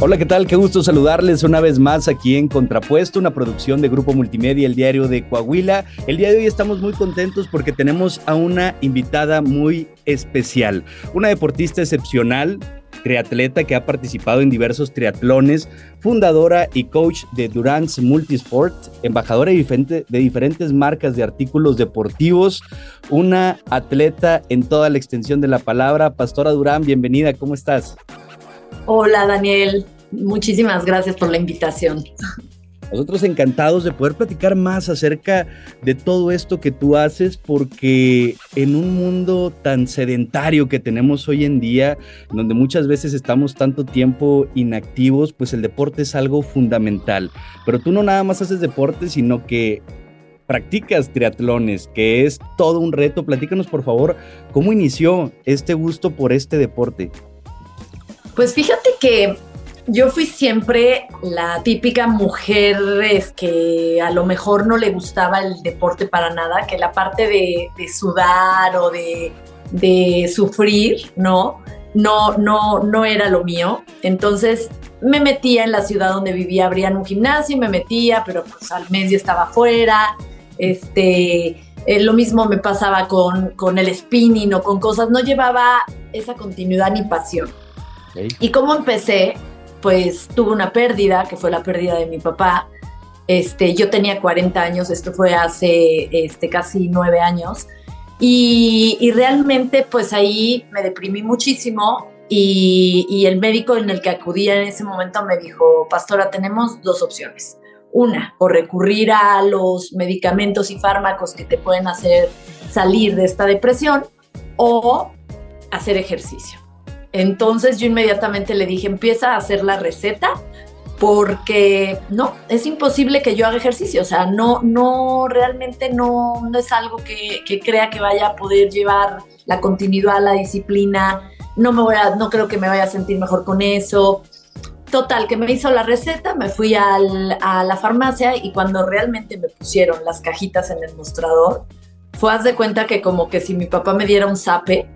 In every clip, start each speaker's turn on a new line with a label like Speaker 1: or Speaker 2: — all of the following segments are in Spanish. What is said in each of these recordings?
Speaker 1: Hola, ¿qué tal? Qué gusto saludarles una vez más aquí en Contrapuesto, una producción de Grupo Multimedia, el diario de Coahuila. El día de hoy estamos muy contentos porque tenemos a una invitada muy especial, una deportista excepcional, triatleta que ha participado en diversos triatlones, fundadora y coach de Durance Multisport, embajadora de, de diferentes marcas de artículos deportivos, una atleta en toda la extensión de la palabra. Pastora Durán, bienvenida, ¿cómo estás?
Speaker 2: Hola Daniel, muchísimas gracias por la invitación.
Speaker 1: Nosotros encantados de poder platicar más acerca de todo esto que tú haces, porque en un mundo tan sedentario que tenemos hoy en día, donde muchas veces estamos tanto tiempo inactivos, pues el deporte es algo fundamental. Pero tú no nada más haces deporte, sino que practicas triatlones, que es todo un reto. Platícanos, por favor, cómo inició este gusto por este deporte.
Speaker 2: Pues fíjate que yo fui siempre la típica mujer es que a lo mejor no le gustaba el deporte para nada, que la parte de, sudar o de, sufrir, ¿no? No, no, no era lo mío. Entonces me metía en la ciudad donde vivía, abrían un gimnasio y me metía, pero pues al mes ya estaba fuera. Este, eh, lo mismo me pasaba con, con el spinning o con cosas, no llevaba esa continuidad ni pasión. ¿Y cómo empecé? Pues tuve una pérdida, que fue la pérdida de mi papá. Este, yo tenía 40 años, esto fue hace este, casi nueve años. Y, realmente pues ahí me deprimí muchísimo y, y, el médico en el que acudía en ese momento me dijo, pastora, tenemos dos opciones. Una, o recurrir a los medicamentos y fármacos que te pueden hacer salir de esta depresión o hacer ejercicio. Entonces yo inmediatamente le dije, empieza a hacer la receta porque no, es imposible que yo haga ejercicio, o sea, no, no, realmente no, es algo que, crea que vaya a poder llevar la continuidad, la disciplina, no me voy a, no creo que me vaya a sentir mejor con eso. Total, que me hizo la receta, me fui a la farmacia y cuando realmente me pusieron las cajitas en el mostrador, fue haz de cuenta que como que si mi papá me diera un zape,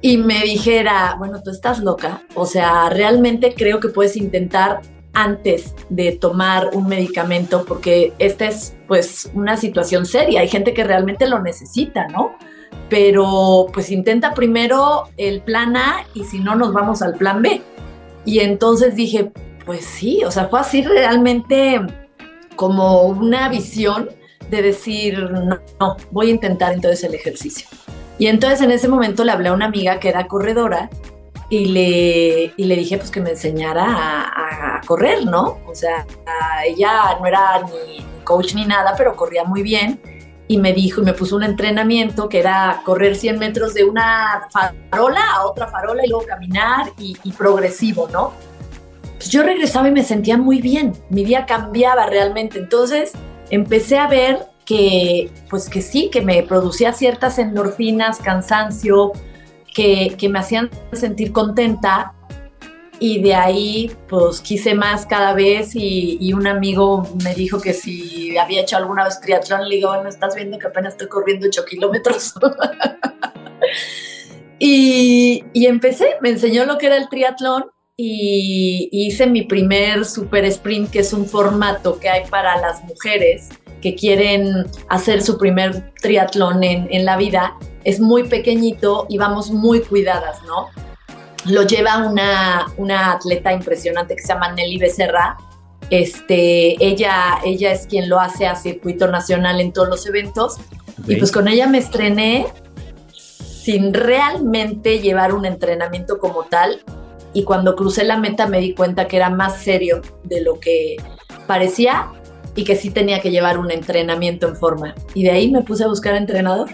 Speaker 2: y me dijera, bueno, tú estás loca, o sea, realmente creo que puedes intentar antes de tomar un medicamento porque esta es pues una situación seria, hay gente que realmente lo necesita, ¿no? Pero pues intenta primero el plan A y si no nos vamos al plan B. Y entonces dije, pues sí, o sea, fue así realmente como una visión de decir, no, no voy a intentar entonces el ejercicio. Y entonces en ese momento le hablé a una amiga que era corredora y le, y le dije pues que me enseñara a, correr, ¿no? O sea, ella no era ni, coach ni nada, pero corría muy bien y me dijo y me puso un entrenamiento que era correr 100 metros de una farola a otra farola y luego caminar y, progresivo, ¿no? Pues yo regresaba y me sentía muy bien, mi día cambiaba realmente, entonces empecé a ver que, pues que sí, que me producía ciertas endorfinas, cansancio, que, me hacían sentir contenta y de ahí pues quise más cada vez y, un amigo me dijo que si había hecho alguna vez triatlón, le digo, bueno, estás viendo que apenas estoy corriendo 8 kilómetros. y, y, empecé, me enseñó lo que era el triatlón y hice mi primer super sprint, que es un formato que hay para las mujeres que quieren hacer su primer triatlón en, la vida, es muy pequeñito y vamos muy cuidadas, ¿no? Lo lleva una, una atleta impresionante que se llama Nelly Becerra. Este, ella, ella es quien lo hace a circuito nacional en todos los eventos. Y pues con ella me estrené sin realmente llevar un entrenamiento como tal. Y cuando crucé la meta me di cuenta que era más serio de lo que parecía y que sí tenía que llevar un entrenamiento en forma. Y de ahí me puse a buscar entrenador.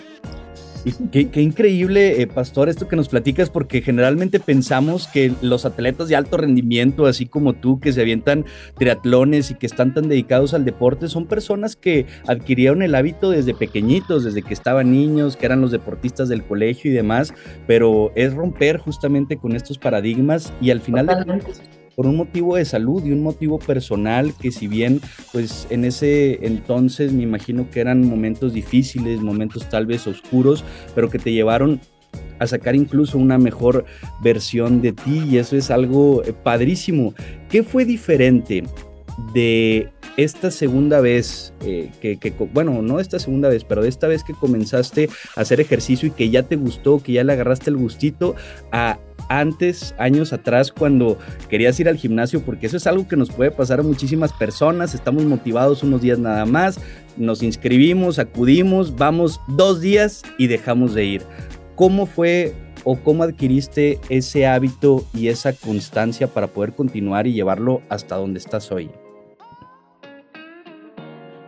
Speaker 1: Y qué, increíble, eh, Pastor, esto que nos platicas, porque generalmente pensamos que los atletas de alto rendimiento, así como tú, que se avientan triatlones y que están tan dedicados al deporte, son personas que adquirieron el hábito desde pequeñitos, desde que estaban niños, que eran los deportistas del colegio y demás, pero es romper justamente con estos paradigmas y al final por un motivo de salud y un motivo personal que si bien pues en ese entonces me imagino que eran momentos difíciles, momentos tal vez oscuros, pero que te llevaron a sacar incluso una mejor versión de ti y eso es algo eh, padrísimo. ¿Qué fue diferente de esta segunda vez eh, que, bueno, no esta segunda vez, pero de esta vez que comenzaste a hacer ejercicio y que ya te gustó, que ya le agarraste el gustito, a antes, años atrás, cuando querías ir al gimnasio, porque eso es algo que nos puede pasar a muchísimas personas, estamos motivados unos días nada más, nos inscribimos, acudimos, vamos dos días y dejamos de ir. ¿Cómo fue o cómo adquiriste ese hábito y esa constancia para poder continuar y llevarlo hasta donde estás hoy?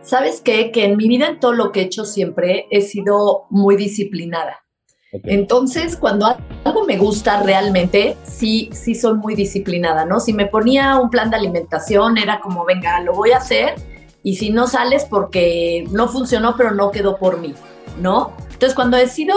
Speaker 2: ¿Sabes qué? Que en mi vida, en todo lo que he hecho siempre, he sido muy disciplinada. Entonces, cuando algo me gusta realmente, sí, sí soy muy disciplinada, ¿no? Si me ponía un plan de alimentación, era como, venga, lo voy a hacer, y si no sales porque no funcionó, pero no quedó por mí, ¿no? Entonces, cuando decido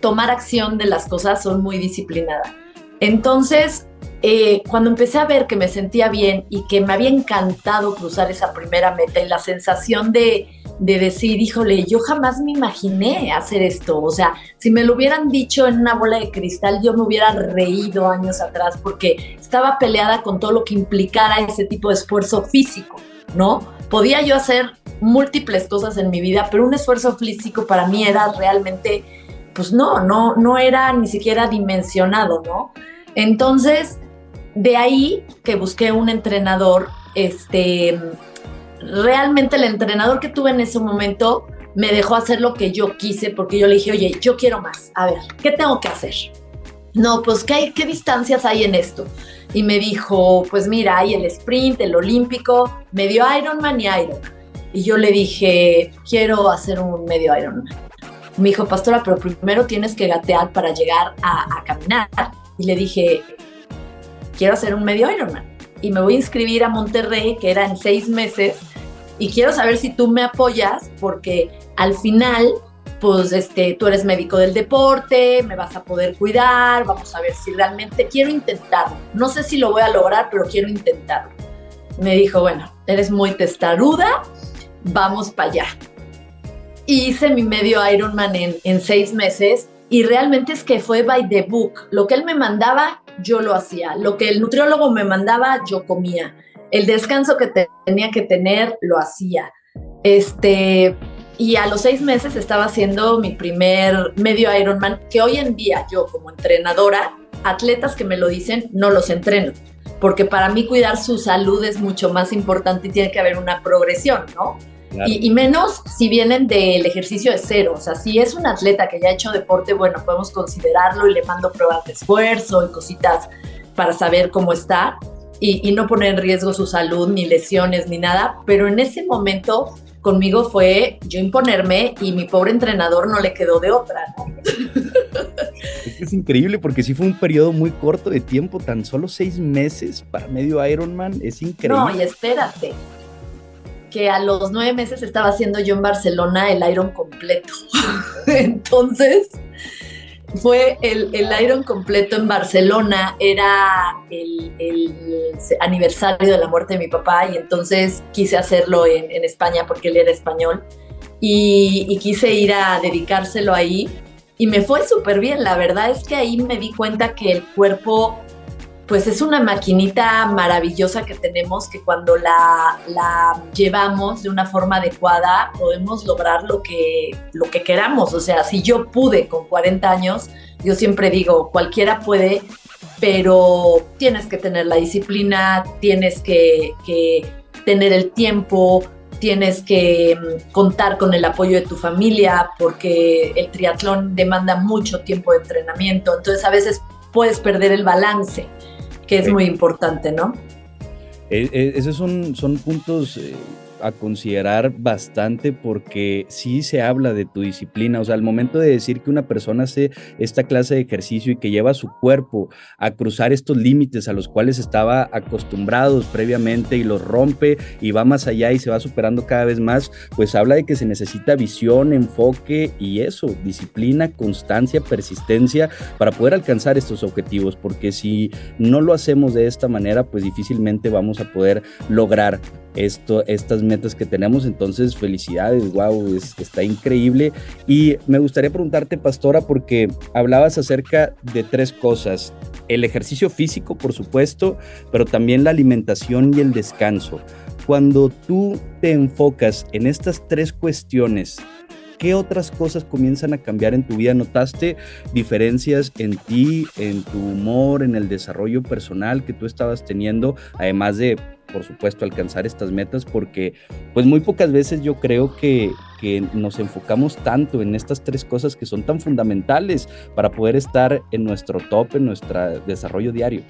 Speaker 2: tomar acción de las cosas, soy muy disciplinada. Entonces, eh, cuando empecé a ver que me sentía bien y que me había encantado cruzar esa primera meta y la sensación de, de decir, híjole, yo jamás me imaginé hacer esto. O sea, si me lo hubieran dicho en una bola de cristal, yo me hubiera reído años atrás porque estaba peleada con todo lo que implicara ese tipo de esfuerzo físico, ¿no? Podía yo hacer múltiples cosas en mi vida, pero un esfuerzo físico para mí era realmente, pues no, no, no era ni siquiera dimensionado, ¿no? Entonces, de ahí que busqué un entrenador, este, realmente el entrenador que tuve en ese momento me dejó hacer lo que yo quise porque yo le dije, oye, yo quiero más, a ver, ¿qué tengo que hacer? No, pues ¿qué, qué distancias hay en esto? Y me dijo, pues mira, hay el sprint, el olímpico, medio Ironman y Ironman. Y yo le dije, quiero hacer un medio Ironman. Me dijo, pastora, pero primero tienes que gatear para llegar a, a caminar. Y le dije, quiero hacer un medio Ironman y me voy a inscribir a Monterrey, que era en seis meses, y quiero saber si tú me apoyas, porque al final, pues este, tú eres médico del deporte, me vas a poder cuidar, vamos a ver si realmente quiero intentarlo. No sé si lo voy a lograr, pero quiero intentarlo. Me dijo, bueno, eres muy testaruda, vamos para allá. Hice mi medio Ironman en, en seis meses y realmente es que fue by the book. Lo que él me mandaba, yo lo hacía. Lo que el nutriólogo me mandaba, yo comía. El descanso que tenía que tener, lo hacía. Este, y a los seis meses estaba haciendo mi primer medio Ironman, que hoy en día yo como entrenadora, atletas que me lo dicen, no los entreno, porque para mí cuidar su salud es mucho más importante y tiene que haber una progresión, ¿no? Y, menos si vienen del ejercicio de cero. O sea, si es un atleta que ya ha hecho deporte, bueno, podemos considerarlo y le mando pruebas de esfuerzo y cositas para saber cómo está y, y no poner en riesgo su salud, ni lesiones, ni nada. Pero en ese momento conmigo fue yo imponerme y mi pobre entrenador no le quedó de otra.
Speaker 1: Es, es increíble porque sí fue un periodo muy corto de tiempo, tan solo seis meses para medio Ironman, es increíble.
Speaker 2: No, y espérate, que a los nueve meses estaba haciendo yo en Barcelona el Iron completo. Entonces, fue el, el, Iron completo en Barcelona, era el, aniversario de la muerte de mi papá y entonces quise hacerlo en, España porque él era español y, y, quise ir a dedicárselo ahí y me fue súper bien. La verdad es que ahí me di cuenta que el cuerpo pues es una maquinita maravillosa que tenemos que cuando la, la, llevamos de una forma adecuada podemos lograr lo que, lo que queramos. O sea, si yo pude con 40 años, yo siempre digo, cualquiera puede, pero tienes que tener la disciplina, tienes que, que tener el tiempo, tienes que mm, contar con el apoyo de tu familia, porque el triatlón demanda mucho tiempo de entrenamiento, entonces a veces puedes perder el balance que es muy importante, ¿no?
Speaker 1: Eh, eh, esos son, son puntos eh, a considerar bastante porque sí se habla de tu disciplina, o sea, al momento de decir que una persona hace esta clase de ejercicio y que lleva su cuerpo a cruzar estos límites a los cuales estaba acostumbrados previamente y los rompe y va más allá y se va superando cada vez más, pues habla de que se necesita visión, enfoque y eso, disciplina, constancia, persistencia para poder alcanzar estos objetivos, porque si no lo hacemos de esta manera, pues difícilmente vamos a poder lograr esto, estas metas que tenemos. Entonces, felicidades, wow, está increíble. Y me gustaría preguntarte, Pastora, porque hablabas acerca de tres cosas. El ejercicio físico, por supuesto, pero también la alimentación y el descanso. Cuando tú te enfocas en estas tres cuestiones, ¿qué otras cosas comienzan a cambiar en tu vida? ¿Notaste diferencias en ti, en tu humor, en el desarrollo personal que tú estabas teniendo, además de por supuesto, alcanzar estas metas, porque pues muy pocas veces yo creo que, que, nos enfocamos tanto en estas tres cosas que son tan fundamentales para poder estar en nuestro top, en nuestro desarrollo diario.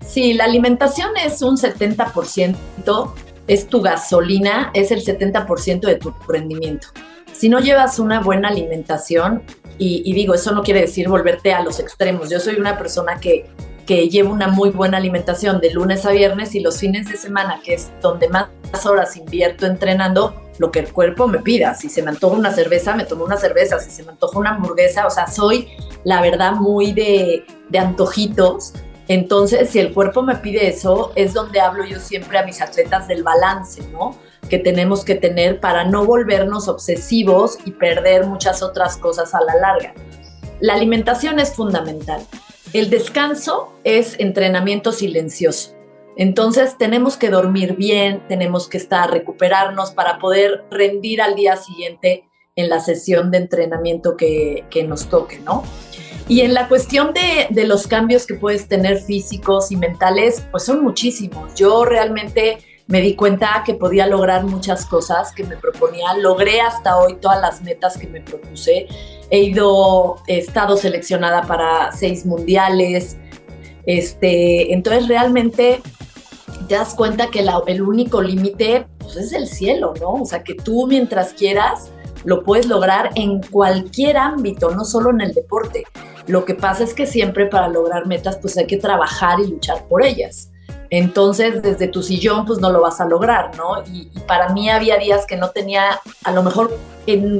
Speaker 2: Sí, la alimentación es un 70%, es tu gasolina, es el 70% de tu rendimiento si no llevas una buena alimentación, y, digo, eso no quiere decir volverte a los extremos, yo soy una persona que, que lleva una muy buena alimentación de lunes a viernes y los fines de semana, que es donde más horas invierto entrenando, lo que el cuerpo me pida. Si se me antoja una cerveza, me tomo una cerveza. Si se me antoja una hamburguesa, o sea, soy la verdad muy de, de antojitos. Entonces, si el cuerpo me pide eso, es donde hablo yo siempre a mis atletas del balance, ¿no? que tenemos que tener para no volvernos obsesivos y perder muchas otras cosas a la larga. La alimentación es fundamental. El descanso es entrenamiento silencioso. Entonces tenemos que dormir bien, tenemos que estar, recuperarnos para poder rendir al día siguiente en la sesión de entrenamiento que, nos toque, ¿no? Y en la cuestión de, de, los cambios que puedes tener físicos y mentales, pues son muchísimos. Yo realmente me di cuenta que podía lograr muchas cosas que me proponía. Logré hasta hoy todas las metas que me propuse. He ido, he estado seleccionada para seis mundiales. Este, entonces realmente te das cuenta que el único límite pues, es el cielo, ¿no? O sea, que tú mientras quieras lo puedes lograr en cualquier ámbito, no solo en el deporte. Lo que pasa es que siempre para lograr metas pues hay que trabajar y luchar por ellas. Entonces, desde tu sillón, pues no lo vas a lograr, ¿no? Y, para mí había días que no tenía, a lo mejor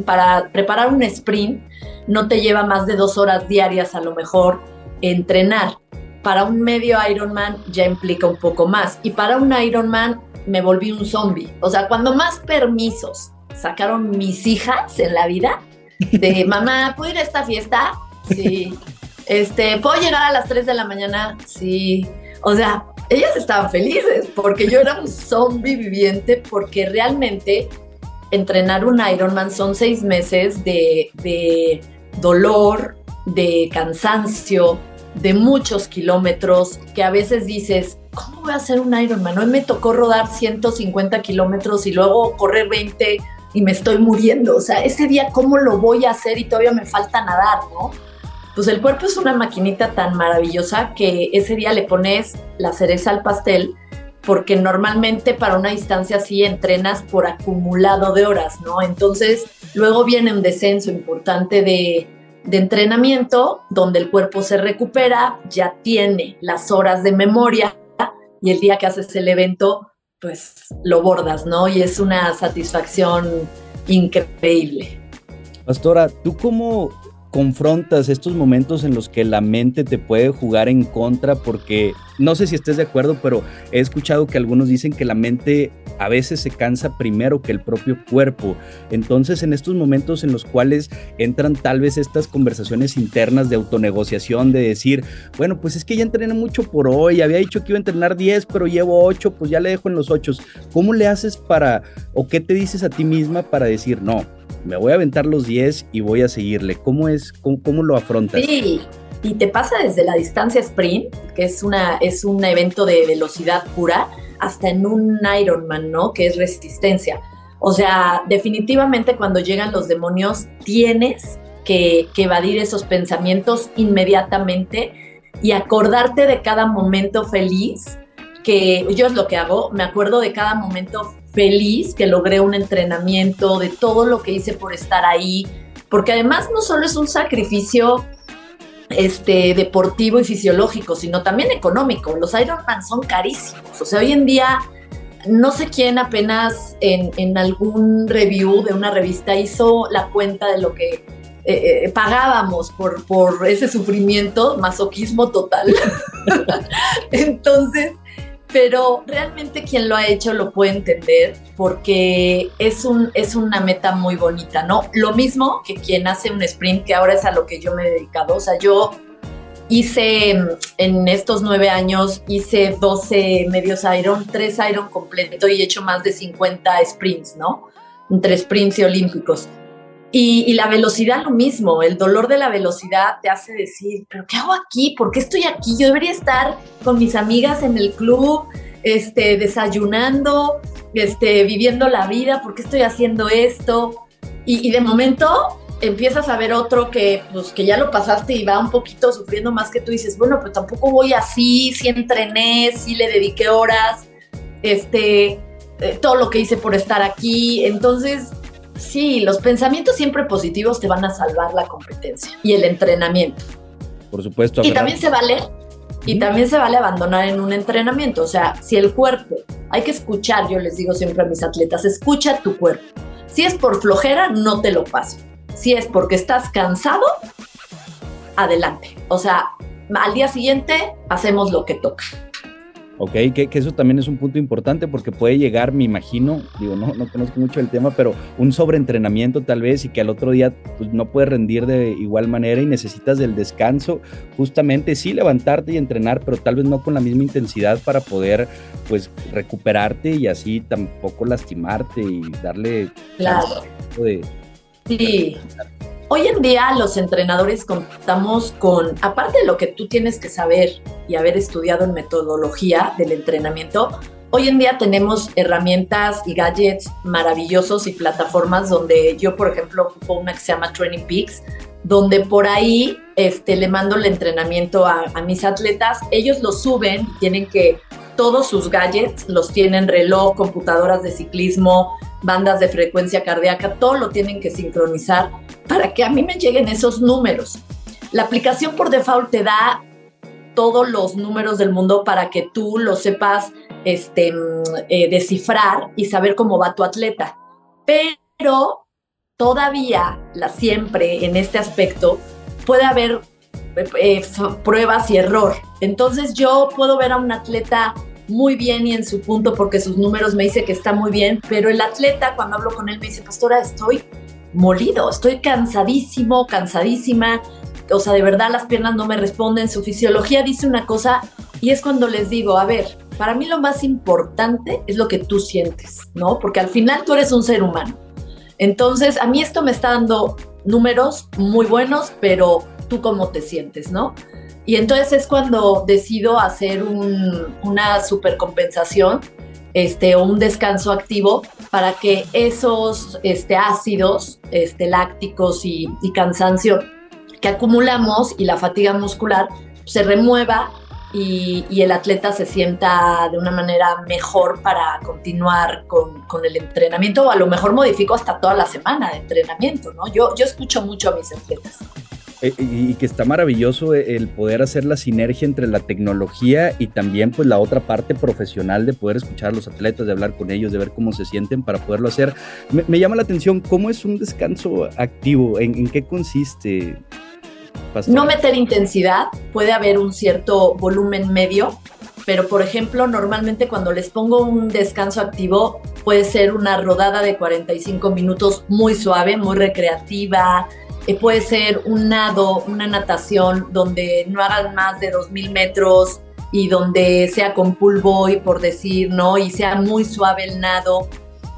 Speaker 2: para preparar un sprint, no te lleva más de dos horas diarias a lo mejor entrenar. Para un medio Ironman ya implica un poco más. Y para un Ironman me volví un zombie. O sea, cuando más permisos sacaron mis hijas en la vida, de mamá, ¿puedo ir a esta fiesta? Sí. Este, ¿puedo llegar a las 3 de la mañana? Sí. O sea, ellas estaban felices porque yo era un zombie viviente porque realmente entrenar un Ironman son seis meses de, dolor, de cansancio, de muchos kilómetros que a veces dices, ¿cómo voy a hacer un Ironman? Hoy me tocó rodar 150 kilómetros y luego correr 20 y me estoy muriendo. O sea, ese día, ¿cómo lo voy a hacer? Y todavía me falta nadar, ¿no? Pues el cuerpo es una maquinita tan maravillosa que ese día le pones la cereza al pastel porque normalmente para una distancia así entrenas por acumulado de horas, ¿no? Entonces luego viene un descenso importante de, de entrenamiento donde el cuerpo se recupera, ya tiene las horas de memoria y el día que haces el evento, pues lo bordas, ¿no? Y es una satisfacción increíble.
Speaker 1: Pastora, ¿tú cómo confrontas estos momentos en los que la mente te puede jugar en contra porque no sé si estés de acuerdo, pero he escuchado que algunos dicen que la mente a veces se cansa primero que el propio cuerpo. Entonces, en estos momentos en los cuales entran tal vez estas conversaciones internas de autonegociación, de decir, bueno, pues es que ya entrené mucho por hoy, había dicho que iba a entrenar 10, pero llevo 8, pues ya le dejo en los 8. ¿Cómo le haces para, o qué te dices a ti misma para decir, no, me voy a aventar los 10 y voy a seguirle. ¿Cómo es, cómo, lo afrontas?
Speaker 2: Sí, y te pasa desde la distancia sprint, que es, una, es un evento de velocidad pura, hasta en un Ironman, ¿no? Que es resistencia. O sea, definitivamente cuando llegan los demonios tienes que, que evadir esos pensamientos inmediatamente y acordarte de cada momento feliz que yo es lo que hago, me acuerdo de cada momento feliz que logré un entrenamiento, de todo lo que hice por estar ahí, porque además no solo es un sacrificio este, deportivo y fisiológico, sino también económico. Los Ironman son carísimos. O sea, hoy en día, no sé quién apenas en, en algún review de una revista hizo la cuenta de lo que eh, eh, pagábamos por, por ese sufrimiento, masoquismo total. Entonces, pero realmente quien lo ha hecho lo puede entender porque es, un, es una meta muy bonita, ¿no? Lo mismo que quien hace un sprint, que ahora es a lo que yo me he dedicado, o sea, yo hice en estos nueve años, hice 12 medios Iron, tres Iron completo y he hecho más de 50 sprints, ¿no? Entre sprints y olímpicos. Y, la velocidad lo mismo, el dolor de la velocidad te hace decir, pero ¿qué hago aquí? ¿Por qué estoy aquí? Yo debería estar con mis amigas en el club, este, desayunando, este, viviendo la vida, ¿por qué estoy haciendo esto? Y, de momento empiezas a ver otro que, pues, que ya lo pasaste y va un poquito sufriendo más que tú dices, bueno, pero tampoco voy así, sí entrené, sí le dediqué horas, este, eh, todo lo que hice por estar aquí. Entonces, Sí, los pensamientos siempre positivos te van a salvar la competencia y el entrenamiento.
Speaker 1: Por supuesto.
Speaker 2: Y también se vale, y también se vale abandonar en un entrenamiento. O sea, si el cuerpo, hay que escuchar, yo les digo siempre a mis atletas, escucha tu cuerpo. Si es por flojera, no te lo paso. Si es porque estás cansado, adelante. O sea, al día siguiente hacemos lo que toca.
Speaker 1: ¿Ok? Que, eso también es un punto importante porque puede llegar, me imagino, digo, no, no conozco mucho el tema, pero un sobreentrenamiento tal vez y que al otro día pues, no puedes rendir de igual manera y necesitas del descanso, justamente sí levantarte y entrenar, pero tal vez no con la misma intensidad para poder pues recuperarte y así tampoco lastimarte y darle...
Speaker 2: Claro. De, sí. Hoy en día los entrenadores contamos con, aparte de lo que tú tienes que saber y haber estudiado en metodología del entrenamiento, hoy en día tenemos herramientas y gadgets maravillosos y plataformas donde yo, por ejemplo, ocupo una que se llama Training Peaks, donde por ahí este, le mando el entrenamiento a, a mis atletas, ellos lo suben, tienen que todos sus gadgets los tienen reloj, computadoras de ciclismo, bandas de frecuencia cardíaca, todo lo tienen que sincronizar para que a mí me lleguen esos números. La aplicación por default te da todos los números del mundo para que tú lo sepas este, eh, descifrar y saber cómo va tu atleta. Pero todavía, la siempre en este aspecto, puede haber eh, pruebas y error. Entonces yo puedo ver a un atleta muy bien y en su punto porque sus números me dice que está muy bien, pero el atleta cuando hablo con él me dice, pastora, estoy molido, estoy cansadísimo, cansadísima, o sea, de verdad las piernas no me responden, su fisiología dice una cosa y es cuando les digo, a ver, para mí lo más importante es lo que tú sientes, ¿no? Porque al final tú eres un ser humano. Entonces, a mí esto me está dando números muy buenos, pero tú cómo te sientes, ¿no? Y entonces es cuando decido hacer una supercompensación este, o un descanso activo para que esos este, ácidos este, lácticos y, cansancio que acumulamos y la fatiga muscular se remueva y, el atleta se sienta de una manera mejor para continuar con, con, el entrenamiento o a lo mejor modifico hasta toda la semana de entrenamiento, ¿no? Yo, yo escucho mucho a mis atletas.
Speaker 1: Eh, y que está maravilloso el poder hacer la sinergia entre la tecnología y también pues la otra parte profesional de poder escuchar a los atletas, de hablar con ellos, de ver cómo se sienten para poderlo hacer. Me, llama la atención, ¿cómo es un descanso activo? ¿En, qué consiste?
Speaker 2: No meter intensidad, puede haber un cierto volumen medio, pero por ejemplo, normalmente cuando les pongo un descanso activo, puede ser una rodada de 45 minutos muy suave, muy recreativa, eh, puede ser un nado, una natación donde no hagan más de 2.000 metros y donde sea con pool boy, por decir, ¿no? Y sea muy suave el nado,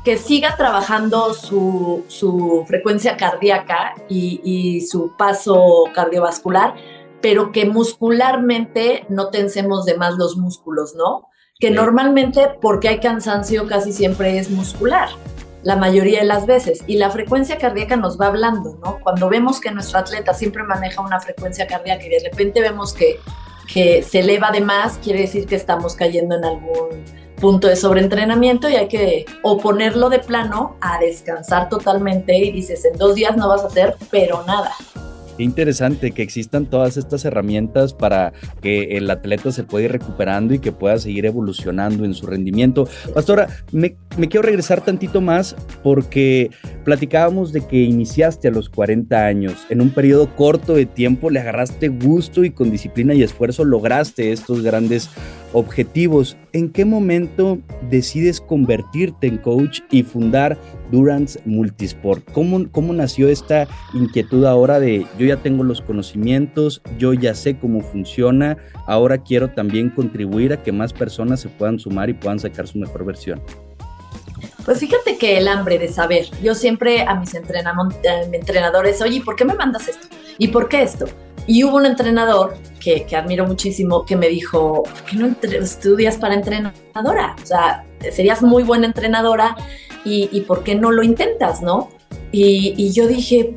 Speaker 2: que siga trabajando su, su frecuencia cardíaca y, y, su paso cardiovascular, pero que muscularmente no tensemos de más los músculos, ¿no? Que normalmente, porque hay cansancio, casi siempre es muscular la mayoría de las veces. Y la frecuencia cardíaca nos va hablando, ¿no? Cuando vemos que nuestro atleta siempre maneja una frecuencia cardíaca y de repente vemos que, que se eleva de más, quiere decir que estamos cayendo en algún punto de sobreentrenamiento y hay que o ponerlo de plano a descansar totalmente y dices, en dos días no vas a hacer, pero nada.
Speaker 1: Qué interesante que existan todas estas herramientas para que el atleta se pueda ir recuperando y que pueda seguir evolucionando en su rendimiento. Pastora, me, quiero regresar tantito más porque platicábamos de que iniciaste a los 40 años. En un periodo corto de tiempo le agarraste gusto y con disciplina y esfuerzo lograste estos grandes objetivos. ¿En qué momento decides convertirte en coach y fundar Durance Multisport? ¿Cómo, ¿Cómo nació esta inquietud ahora de yo ya tengo los conocimientos, yo ya sé cómo funciona, ahora quiero también contribuir a que más personas se puedan sumar y puedan sacar su mejor versión?
Speaker 2: Pues fíjate que el hambre de saber, yo siempre a mis entrenadores, oye, ¿por qué me mandas esto? ¿Y por qué esto? Y hubo un entrenador que, admiro muchísimo que me dijo, ¿por qué no estudias para entrenadora? O sea, serías muy buena entrenadora y, ¿por qué no lo intentas, no? Y, y yo dije,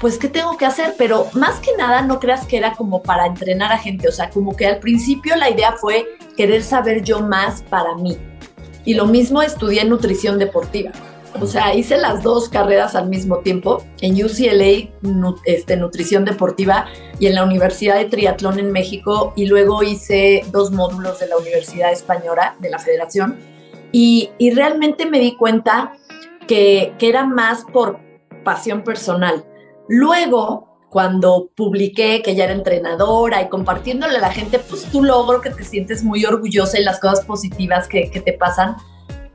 Speaker 2: pues, ¿qué tengo que hacer? Pero más que nada, no creas que era como para entrenar a gente, o sea, como que al principio la idea fue querer saber yo más para mí. Y lo mismo estudié nutrición deportiva. O sea, hice las dos carreras al mismo tiempo, en UCLA, este, nutrición deportiva, y en la Universidad de Triatlón en México, y luego hice dos módulos de la Universidad Española, de la Federación, y, y realmente me di cuenta que, que era más por pasión personal. Luego, cuando publiqué que ya era entrenadora y compartiéndole a la gente, pues tu logro que te sientes muy orgullosa y las cosas positivas que, que te pasan,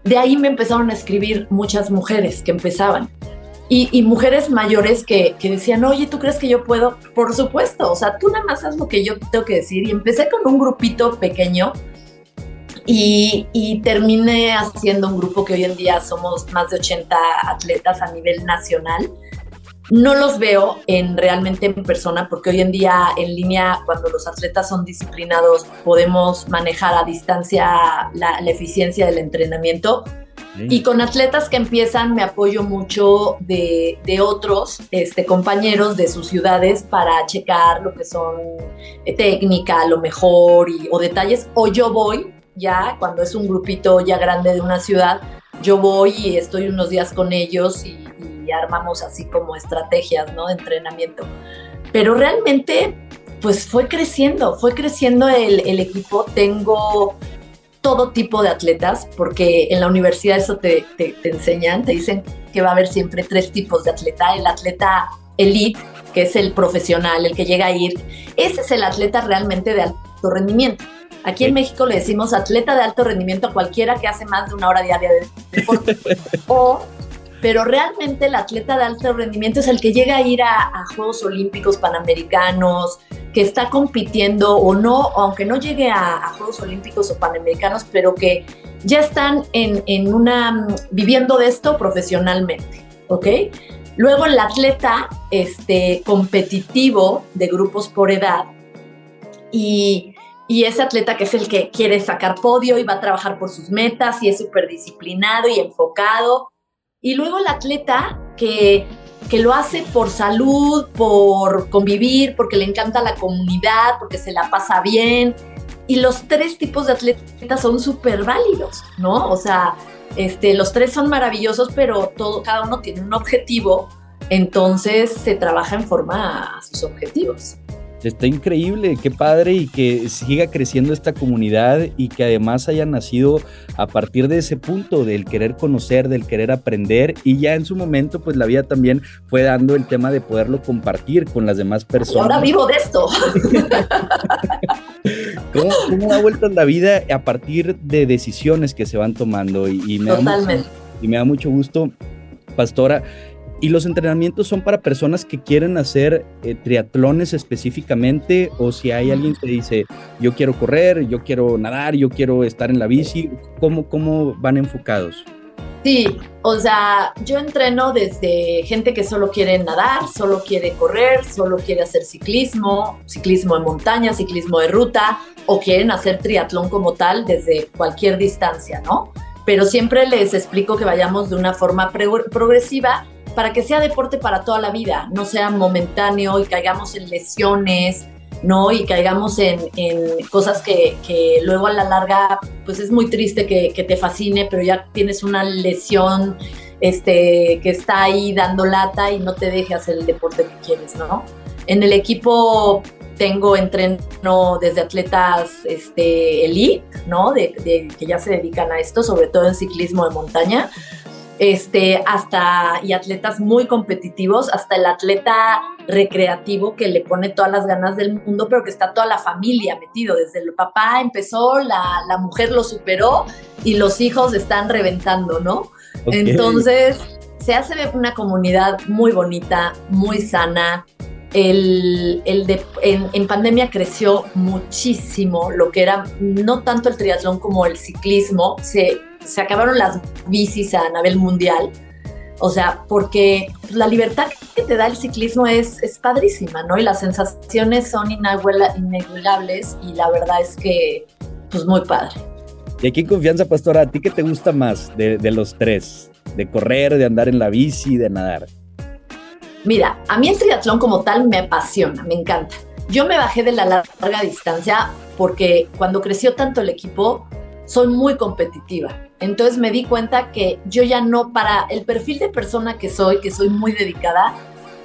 Speaker 2: de ahí me empezaron a escribir muchas mujeres que empezaban. Y, mujeres mayores que, que, decían, oye, ¿tú crees que yo puedo? Por supuesto, o sea, tú nada más haz lo que yo tengo que decir. Y empecé con un grupito pequeño y, terminé haciendo un grupo que hoy en día somos más de 80 atletas a nivel nacional no los veo en realmente en persona porque hoy en día en línea cuando los atletas son disciplinados podemos manejar a distancia la, eficiencia del entrenamiento. Y con atletas que empiezan me apoyo mucho de, otros este, compañeros de sus ciudades para checar lo que son eh, técnica, lo mejor y, o detalles. O yo voy ya cuando es un grupito ya grande de una ciudad yo voy y estoy unos días con ellos y armamos así como estrategias, ¿no? De entrenamiento. Pero realmente, pues fue creciendo, fue creciendo el, equipo. Tengo todo tipo de atletas, porque en la universidad eso te, te, enseñan, te dicen que va a haber siempre tres tipos de atleta. El atleta elite, que es el profesional, el que llega a ir, ese es el atleta realmente de alto rendimiento. Aquí en México le decimos atleta de alto rendimiento a cualquiera que hace más de una hora diaria de deporte. o pero realmente el atleta de alto rendimiento es el que llega a ir a, Juegos Olímpicos Panamericanos, que está compitiendo o no, aunque no llegue a, Juegos Olímpicos o Panamericanos, pero que ya están en, una, viviendo de esto profesionalmente, ¿ok? Luego el atleta este, competitivo de grupos por edad y, y ese atleta que es el que quiere sacar podio y va a trabajar por sus metas y es súper disciplinado y enfocado y luego el atleta que, que lo hace por salud, por convivir, porque le encanta la comunidad, porque se la pasa bien. Y los tres tipos de atletas son súper válidos, ¿no? O sea, este, los tres son maravillosos, pero todo, cada uno tiene un objetivo, entonces se trabaja en forma a sus objetivos.
Speaker 1: Está increíble, qué padre y que siga creciendo esta comunidad y que además haya nacido a partir de ese punto del querer conocer, del querer aprender y ya en su momento pues la vida también fue dando el tema de poderlo compartir con las demás personas.
Speaker 2: ahora vivo de esto.
Speaker 1: ¿Cómo, ha vuelto la vida a partir de decisiones que se van tomando? Y, me Totalmente. y me da mucho gusto, Pastora, ¿Y los entrenamientos son para personas que quieren hacer eh, triatlones específicamente? ¿O si hay alguien que dice, yo quiero correr, yo quiero nadar, yo quiero estar en la bici? ¿Cómo, cómo van enfocados?
Speaker 2: Sí, o sea, yo entreno desde gente que solo quiere nadar, solo quiere correr, solo quiere hacer ciclismo, ciclismo de montaña, ciclismo de ruta, o quieren hacer triatlón como tal desde cualquier distancia, ¿no? Pero siempre les explico que vayamos de una forma progresiva para que sea deporte para toda la vida, no sea momentáneo y caigamos en lesiones, ¿no? Y caigamos en, cosas que, luego a la larga, pues es muy triste que, te fascine, pero ya tienes una lesión este, que está ahí dando lata y no te deje hacer el deporte que quieres, ¿no? En el equipo tengo entreno desde atletas este, elite, ¿no? De, que ya se dedican a esto, sobre todo en ciclismo de montaña, este, hasta, y atletas muy competitivos, hasta el atleta recreativo que le pone todas las ganas del mundo, pero que está toda la familia metido. Desde el papá empezó, la, la mujer lo superó y los hijos están reventando, ¿no? Entonces, se hace una comunidad muy bonita, muy sana. El, el de, en, en, pandemia creció muchísimo lo que era no tanto el triatlón como el ciclismo. Se, se acabaron las bicis a nivel mundial. O sea, porque la libertad que te da el ciclismo es, es padrísima, ¿no? Y las sensaciones son inigualables y la verdad es que, pues muy padre.
Speaker 1: Y aquí en Confianza, Pastora, ¿a ti qué te gusta más de, de los tres? de correr, de andar en la bici, de nadar?
Speaker 2: Mira, a mí el triatlón como tal me apasiona, me encanta. Yo me bajé de la larga distancia porque cuando creció tanto el equipo, soy muy competitiva. Entonces me di cuenta que yo ya no, para el perfil de persona que soy, que soy muy dedicada,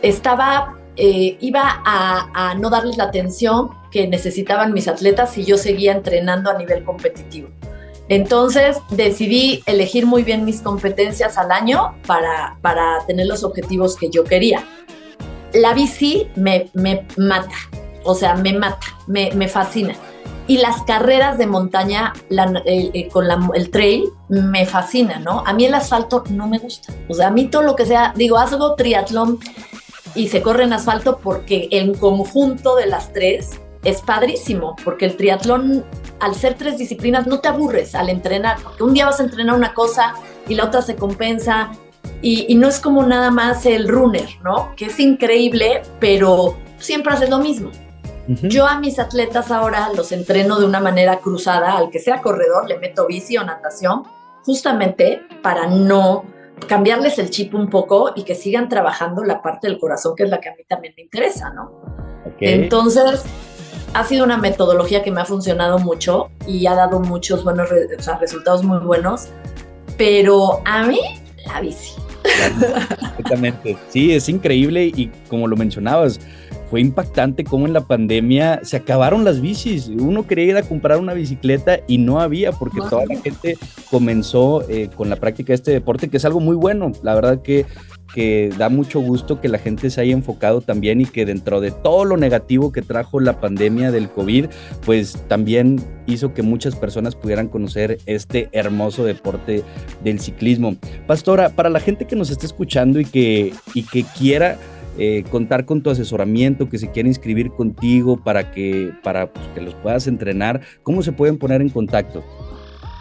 Speaker 2: estaba, eh, iba a, a no darles la atención que necesitaban mis atletas y yo seguía entrenando a nivel competitivo. Entonces decidí elegir muy bien mis competencias al año para, para tener los objetivos que yo quería. La bici me, me mata, o sea, me mata, me, me fascina. Y las carreras de montaña con el trail me fascina, ¿no? A mí el asfalto no me gusta. O sea, a mí todo lo que sea, digo, hago triatlón y se corre en asfalto porque el conjunto de las tres es padrísimo, porque el triatlón al ser tres disciplinas no te aburres al entrenar, porque un día vas a entrenar una cosa y la otra se compensa y, no es como nada más el runner, ¿no? Que es increíble, pero siempre haces lo mismo. Yo a mis atletas ahora los entreno de una manera cruzada, al que sea corredor le meto bici o natación, justamente para no cambiarles el chip un poco y que sigan trabajando la parte del corazón, que es la que a mí también me interesa, ¿no? Entonces, ha sido una metodología que me ha funcionado mucho y ha dado muchos buenos resultados muy buenos, pero a mí la bici.
Speaker 1: Exactamente. Sí, es increíble y como lo mencionabas, fue impactante cómo en la pandemia se acabaron las bicis. Uno quería ir a comprar una bicicleta y no había porque toda la gente comenzó eh, con la práctica de este deporte, que es algo muy bueno. La verdad que, que da mucho gusto que la gente se haya enfocado también y que dentro de todo lo negativo que trajo la pandemia del COVID, pues también hizo que muchas personas pudieran conocer este hermoso deporte del ciclismo. Pastora, para la gente que nos está escuchando y que, y que quiera eh, contar con tu asesoramiento, que se quiera inscribir contigo para que, para, pues, que los puedas entrenar, ¿cómo se pueden poner en contacto?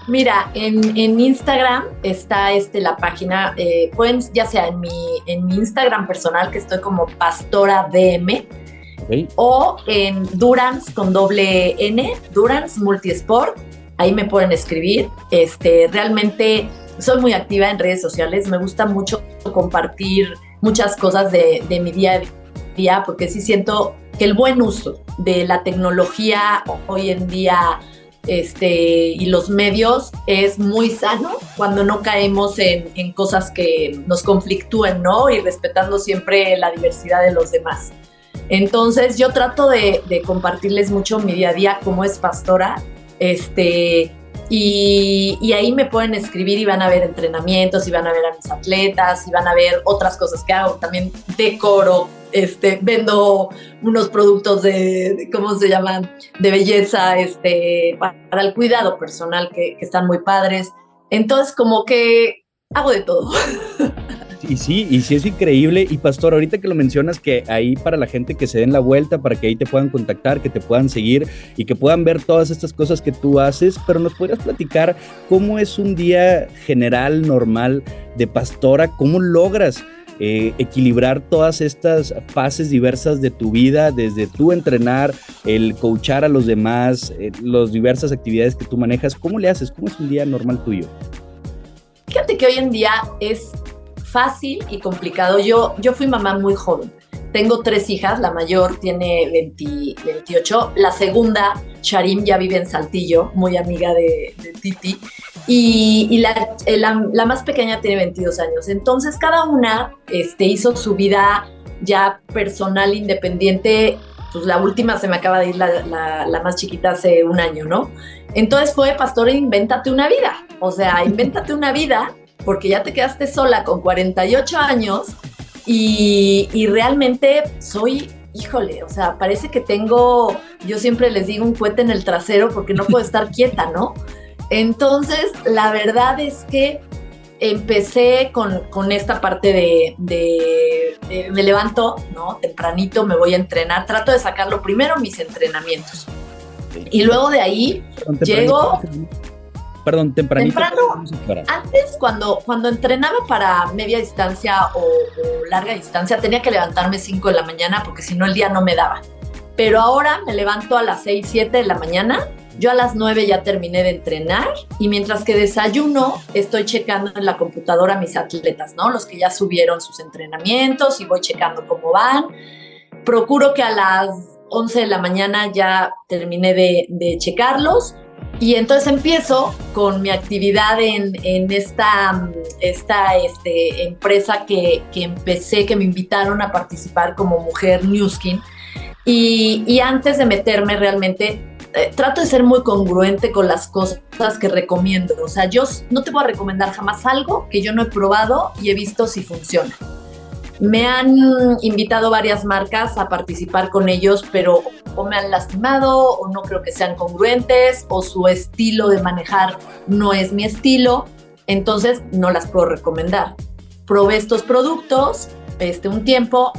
Speaker 2: Mira, en, en Instagram está este, la página, eh, pueden ya sea en mi, en mi Instagram personal, que estoy como Pastora DM, o en Durance con doble N, Durance Multisport, ahí me pueden escribir. Este, realmente soy muy activa en redes sociales, me gusta mucho compartir muchas cosas de, mi día a día, porque sí siento que el buen uso de la tecnología hoy en día este, y los medios es muy sano cuando no caemos en, cosas que nos conflictúen, ¿no? Y respetando siempre la diversidad de los demás. Entonces yo trato de, de compartirles mucho mi día a día como es pastora, este, y, ahí me pueden escribir y van a ver entrenamientos y van a ver a mis atletas y van a ver otras cosas que hago. También decoro, este, vendo unos productos de, ¿cómo se llaman? De belleza, este, para el cuidado personal que, que están muy padres. Entonces, como que hago de todo.
Speaker 1: Y sí, y sí es increíble. Y Pastor, ahorita que lo mencionas, que ahí para la gente que se den la vuelta, para que ahí te puedan contactar, que te puedan seguir y que puedan ver todas estas cosas que tú haces, pero nos podrías platicar cómo es un día general, normal de Pastora, cómo logras eh, equilibrar todas estas fases diversas de tu vida, desde tú entrenar, el coachar a los demás, eh, las diversas actividades que tú manejas. ¿Cómo le haces? ¿Cómo es un día normal tuyo?
Speaker 2: Fíjate que hoy en día es fácil y complicado. Yo, yo fui mamá muy joven. Tengo tres hijas, la mayor tiene 28, la segunda, Sharim, ya vive en Saltillo, muy amiga de, Titi, y, la, la, más pequeña tiene 22 años. Entonces, cada una este, hizo su vida ya personal, independiente. Pues la última se me acaba de ir, la, la más chiquita, hace un año, ¿no? Entonces fue, pastor, invéntate una vida. O sea, invéntate una vida porque ya te quedaste sola con 48 años y, y realmente soy híjole, o sea, parece que tengo, yo siempre les digo un cohete en el trasero porque no puedo estar quieta, ¿no? Entonces, la verdad es que empecé con, esta parte de, me levanto, ¿no? Tempranito me voy a entrenar, trato de sacarlo primero mis entrenamientos. Y luego de ahí llego...
Speaker 1: Perdón, tempranito.
Speaker 2: Temprano, antes cuando, cuando entrenaba para media distancia o, o larga distancia, tenía que levantarme 5 de la mañana porque si no el día no me daba. Pero ahora me levanto a las 6, 7 de la mañana yo a las 9 ya terminé de entrenar y mientras que desayuno estoy checando en la computadora mis atletas, ¿no? Los que ya subieron sus entrenamientos y voy checando cómo van. Procuro que a las 11 de la mañana ya terminé de, checarlos y entonces empiezo con mi actividad en, esta, esta este, empresa que, que, empecé, que me invitaron a participar como mujer Newskin. Y, y antes de meterme realmente eh, trato de ser muy congruente con las cosas que recomiendo. O sea, yo no te voy a recomendar jamás algo que yo no he probado y he visto si funciona. Me han invitado varias marcas a participar con ellos, pero o me han lastimado o no creo que sean congruentes o su estilo de manejar no es mi estilo, entonces no las puedo recomendar. Probé estos productos este un tiempo,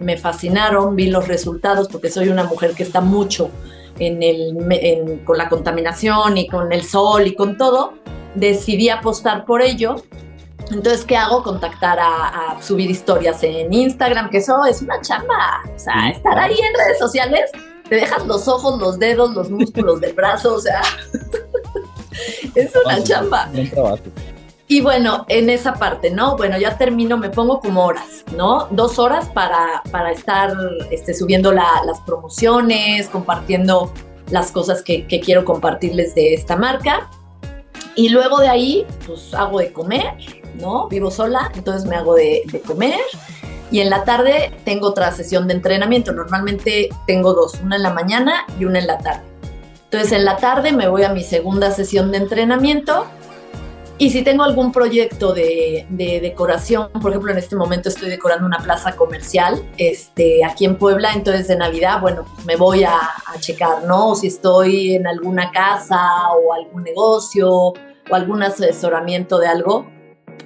Speaker 2: me fascinaron, vi los resultados porque soy una mujer que está mucho en el, con la contaminación y con el sol y con todo, decidí apostar por ello. Entonces, ¿qué hago? Contactar a, subir historias en Instagram, que eso es una chamba. O sea, estar ahí en redes sociales, te dejas los ojos, los dedos, los músculos del brazo, o sea, es una chamba. Y bueno, en esa parte, ¿no? Bueno, ya termino, me pongo como horas, ¿no? Dos horas para, para estar este, subiendo las promociones, compartiendo las cosas que, quiero compartirles de esta marca. Y luego de ahí, pues hago de comer, ¿no? Vivo sola, entonces me hago de, de comer. Y en la tarde tengo otra sesión de entrenamiento. Normalmente tengo dos, una en la mañana y una en la tarde. Entonces en la tarde me voy a mi segunda sesión de entrenamiento y si tengo algún proyecto de, decoración, por ejemplo, en este momento estoy decorando una plaza comercial este, aquí en Puebla, entonces de Navidad, bueno, pues me voy a, a checar, ¿no? O si estoy en alguna casa o algún negocio o algún asesoramiento de algo,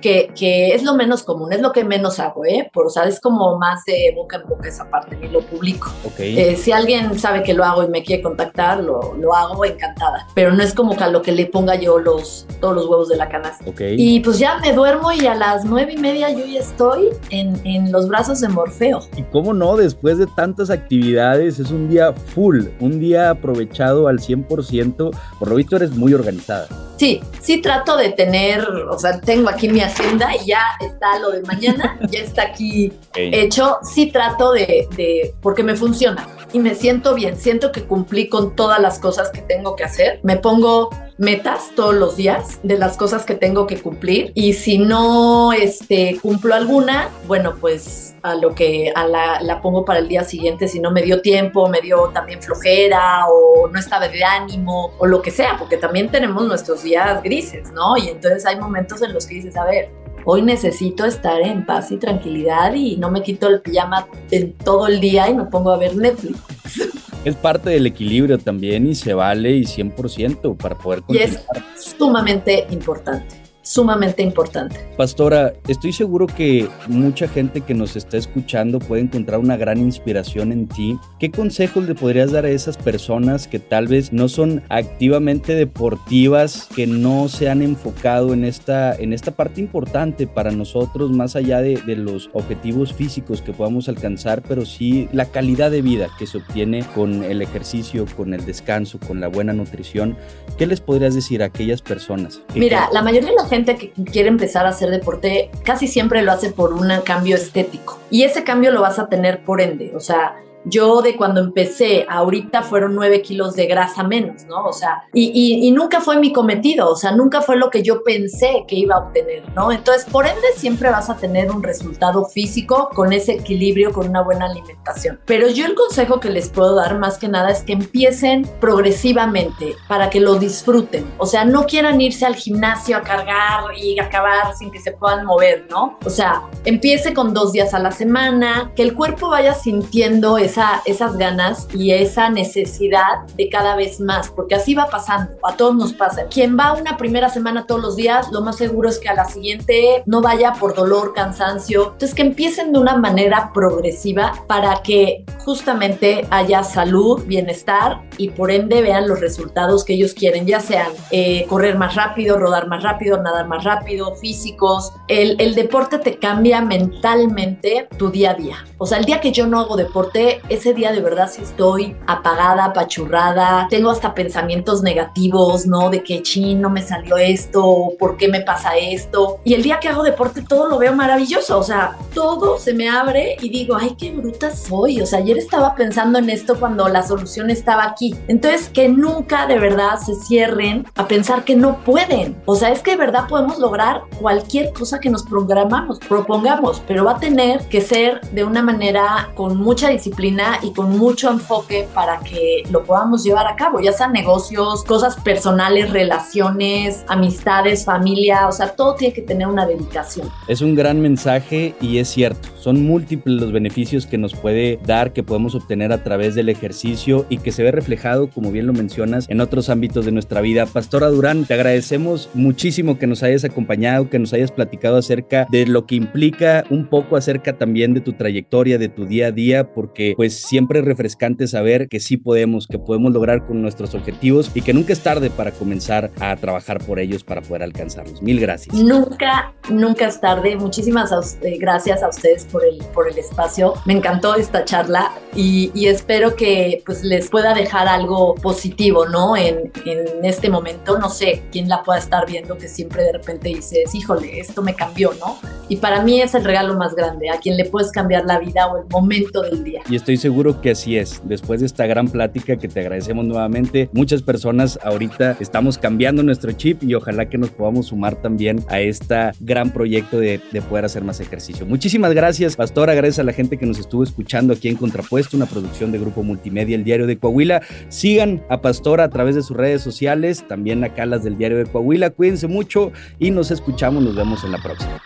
Speaker 2: que, que, es lo menos común, es lo que menos hago, ¿eh? Por, o sea, es como más de boca en boca esa parte, ni lo publico. Eh, si alguien sabe que lo hago y me quiere contactar, lo, lo, hago encantada, pero no es como que a lo que le ponga yo los, todos los huevos de la canasta. Y pues ya me duermo y a las nueve y media yo ya estoy en, en los brazos de Morfeo.
Speaker 1: Y cómo no, después de tantas actividades, es un día full, un día aprovechado al 100%, por lo visto eres muy organizada.
Speaker 2: Sí, sí trato de tener, o sea, tengo aquí mi agenda y ya está lo de mañana, ya está aquí hecho. Sí trato de, de, porque me funciona y me siento bien, siento que cumplí con todas las cosas que tengo que hacer. Me pongo metas todos los días de las cosas que tengo que cumplir y si no este, cumplo alguna, bueno, pues a lo que a la, la, pongo para el día siguiente si no me dio tiempo, me dio también flojera o no estaba de ánimo o lo que sea, porque también tenemos nuestros días grises, ¿no? Y entonces hay momentos en los que dices, a ver, hoy necesito estar en paz y tranquilidad y no me quito el pijama en todo el día y me pongo a ver Netflix.
Speaker 1: Es parte del equilibrio también y se vale y 100% para poder continuar.
Speaker 2: Y es sumamente importante sumamente importante.
Speaker 1: Pastora, estoy seguro que mucha gente que nos está escuchando puede encontrar una gran inspiración en ti. ¿Qué consejos le podrías dar a esas personas que tal vez no son activamente deportivas, que no se han enfocado en esta, en esta parte importante para nosotros, más allá de, de los objetivos físicos que podamos alcanzar, pero sí la calidad de vida que se obtiene con el ejercicio, con el descanso, con la buena nutrición? ¿Qué les podrías decir a aquellas personas?
Speaker 2: Mira, la mayoría de la gente que quiere empezar a hacer deporte casi siempre lo hace por un cambio estético. Y ese cambio lo vas a tener por ende. O sea, yo de cuando empecé, ahorita fueron nueve kilos de grasa menos, ¿no? O sea, y, y, nunca fue mi cometido, o sea, nunca fue lo que yo pensé que iba a obtener, ¿no? Entonces, por ende, siempre vas a tener un resultado físico con ese equilibrio, con una buena alimentación. Pero yo el consejo que les puedo dar más que nada es que empiecen progresivamente para que lo disfruten. O sea, no quieran irse al gimnasio a cargar y acabar sin que se puedan mover, ¿no? O sea, empiece con dos días a la semana, que el cuerpo vaya sintiendo esa, esas ganas y esa necesidad de cada vez más, porque así va pasando, a todos nos pasa. Quien va una primera semana todos los días, lo más seguro es que a la siguiente no vaya por dolor, cansancio. Entonces, que empiecen de una manera progresiva para que justamente haya salud, bienestar y por ende vean los resultados que ellos quieren, ya sean eh, correr más rápido, rodar más rápido, nadar más rápido, físicos. El, el deporte te cambia mentalmente tu día a día. O sea, el día que yo no hago deporte, ese día de verdad sí estoy apagada, apachurrada, tengo hasta pensamientos negativos, ¿no? De que chin, no me salió esto, ¿por qué me pasa esto? Y el día que hago deporte todo lo veo maravilloso, o sea, todo se me abre y digo, ay, qué bruta soy. O sea, ayer estaba pensando en esto cuando la solución estaba aquí. Entonces, que nunca de verdad se cierren a pensar que no pueden. O sea, es que de verdad podemos lograr cualquier cosa que nos programamos, propongamos, pero va a tener que ser de una manera con mucha disciplina y con mucho enfoque para que lo podamos llevar a cabo, ya sean negocios, cosas personales, relaciones, amistades, familia, o sea, todo tiene que tener una dedicación.
Speaker 1: Es un gran mensaje y es cierto, son múltiples los beneficios que nos puede dar, que podemos obtener a través del ejercicio y que se ve reflejado, como bien lo mencionas, en otros ámbitos de nuestra vida. Pastora Durán, te agradecemos muchísimo que nos hayas acompañado, que nos hayas platicado acerca de lo que implica un poco acerca también de tu trayectoria de tu día a día, porque pues siempre es refrescante saber que sí podemos, que podemos lograr con nuestros objetivos y que nunca es tarde para comenzar a trabajar por ellos para poder alcanzarlos. Mil gracias.
Speaker 2: Nunca, nunca es tarde. Muchísimas gracias a ustedes por el, por el espacio. Me encantó esta charla y, y espero que pues les pueda dejar algo positivo, ¿no? En, en este momento, no sé quién la pueda estar viendo que siempre de repente dices, híjole, esto me cambió, ¿no? Y para mí es el regalo más grande, a quien le puedes cambiar la vida o el momento del día.
Speaker 1: Y estoy seguro que así es. Después de esta gran plática que te agradecemos nuevamente, muchas personas ahorita estamos cambiando nuestro chip y ojalá que nos podamos sumar también a este gran proyecto de, de poder hacer más ejercicio. Muchísimas gracias, Pastora. Gracias a la gente que nos estuvo escuchando aquí en Contrapuesto, una producción de Grupo Multimedia, el Diario de Coahuila. Sigan a Pastora a través de sus redes sociales, también acá las del Diario de Coahuila. Cuídense mucho y nos escuchamos. Nos vemos en la próxima.